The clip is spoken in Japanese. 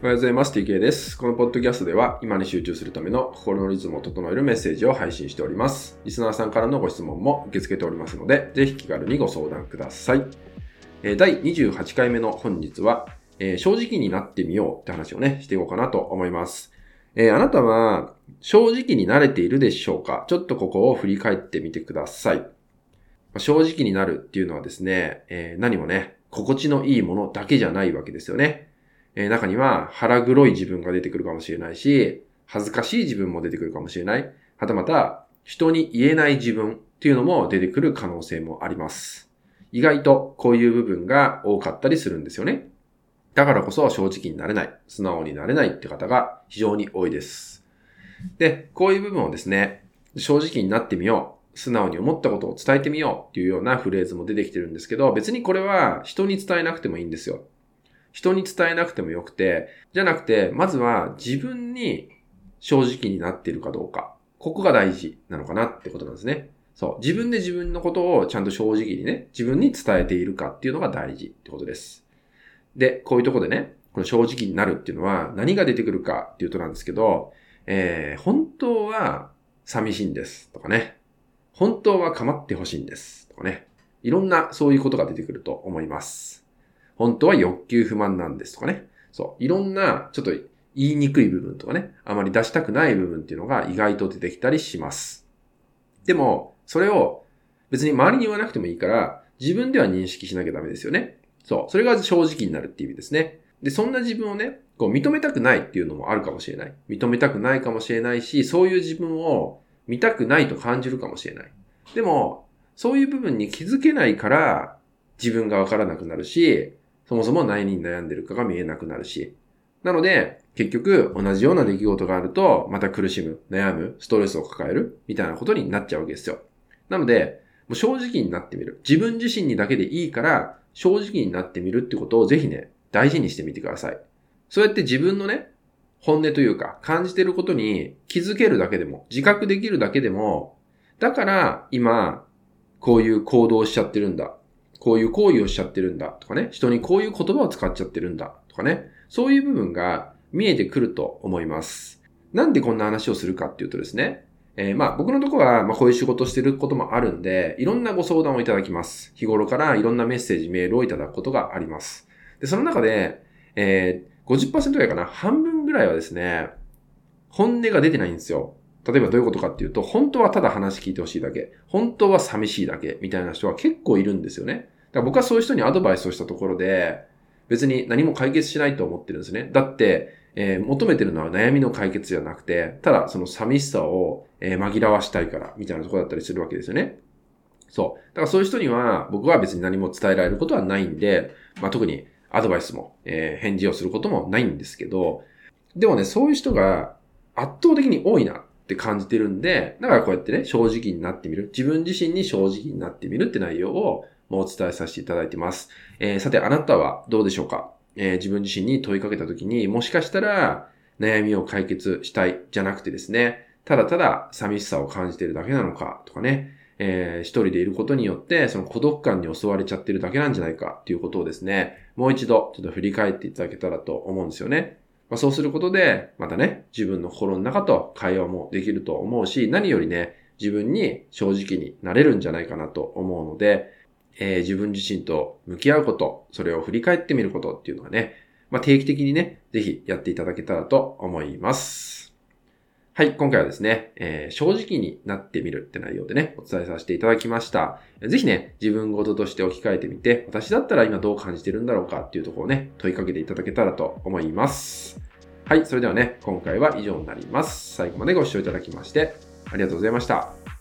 おはようございます。TK です。このポッドキャストでは今に集中するための心のリズムを整えるメッセージを配信しております。リスナーさんからのご質問も受け付けておりますので、ぜひ気軽にご相談ください。え第28回目の本日は、えー、正直になってみようって話をね、していこうかなと思います。えー、あなたは正直になれているでしょうか？ちょっとここを振り返ってみてください。正直になるっていうのはですね、えー、何もね、心地のいいものだけじゃないわけですよね。えー、中には腹黒い自分が出てくるかもしれないし、恥ずかしい自分も出てくるかもしれない。はたまた、人に言えない自分っていうのも出てくる可能性もあります。意外とこういう部分が多かったりするんですよね。だからこそ正直になれない、素直になれないって方が非常に多いです。で、こういう部分をですね、正直になってみよう、素直に思ったことを伝えてみようっていうようなフレーズも出てきてるんですけど、別にこれは人に伝えなくてもいいんですよ。人に伝えなくてもよくて、じゃなくて、まずは自分に正直になっているかどうか。ここが大事なのかなってことなんですね。そう。自分で自分のことをちゃんと正直にね、自分に伝えているかっていうのが大事ってことです。で、こういうとこでね、この正直になるっていうのは何が出てくるかっていうとなんですけど、えー、本当は寂しいんですとかね。本当は構ってほしいんですとかね。いろんなそういうことが出てくると思います。本当は欲求不満なんですとかね。そう。いろんな、ちょっと言いにくい部分とかね、あまり出したくない部分っていうのが意外と出てきたりします。でも、それを別に周りに言わなくてもいいから、自分では認識しなきゃダメですよね。そう。それが正直になるっていう意味ですね。で、そんな自分をね、こう認めたくないっていうのもあるかもしれない。認めたくないかもしれないし、そういう自分を見たくないと感じるかもしれない。でも、そういう部分に気づけないから、自分がわからなくなるし、そもそも何に悩んでるかが見えなくなるし。なので、結局、同じような出来事があると、また苦しむ、悩む、ストレスを抱える、みたいなことになっちゃうわけですよ。なので、もう正直になってみる。自分自身にだけでいいから、正直になってみるってことをぜひね、大事にしてみてください。そうやって自分のね、本音というか、感じてることに気づけるだけでも、自覚できるだけでも、だから今、こういう行動をしちゃってるんだ。こういう行為をしちゃってるんだとかね、人にこういう言葉を使っちゃってるんだとかね、そういう部分が見えてくると思います。なんでこんな話をするかっていうとですね、えー、まあ僕のとこはまあこういう仕事してることもあるんで、いろんなご相談をいただきます。日頃からいろんなメッセージ、メールをいただくことがあります。で、その中で、えー、50%ぐらいかな、半分ぐらいはですね、本音が出てないんですよ。例えばどういうことかっていうと、本当はただ話聞いてほしいだけ、本当は寂しいだけ、みたいな人は結構いるんですよね。だから僕はそういう人にアドバイスをしたところで、別に何も解決しないと思ってるんですね。だって、えー、求めてるのは悩みの解決じゃなくて、ただその寂しさを、えー、紛らわしたいから、みたいなところだったりするわけですよね。そう。だからそういう人には、僕は別に何も伝えられることはないんで、まあ、特にアドバイスも、えー、返事をすることもないんですけど、でもね、そういう人が圧倒的に多いなって感じてるんで、だからこうやってね、正直になってみる。自分自身に正直になってみるって内容をもうお伝えさせていただいてます。えー、さて、あなたはどうでしょうか？えー、自分自身に問いかけたときに、もしかしたら悩みを解決したいじゃなくてですね、ただただ寂しさを感じてるだけなのかとかね、えー、一人でいることによって、その孤独感に襲われちゃってるだけなんじゃないかっていうことをですね、もう一度ちょっと振り返っていただけたらと思うんですよね。まあ、そうすることで、またね、自分の心の中と会話もできると思うし、何よりね、自分に正直になれるんじゃないかなと思うので、えー、自分自身と向き合うこと、それを振り返ってみることっていうのはね、まあ、定期的にね、ぜひやっていただけたらと思います。はい、今回はですね、えー、正直になってみるって内容でね、お伝えさせていただきました。ぜひね、自分ごととして置き換えてみて、私だったら今どう感じてるんだろうかっていうところをね、問いかけていただけたらと思います。はい、それではね、今回は以上になります。最後までご視聴いただきまして、ありがとうございました。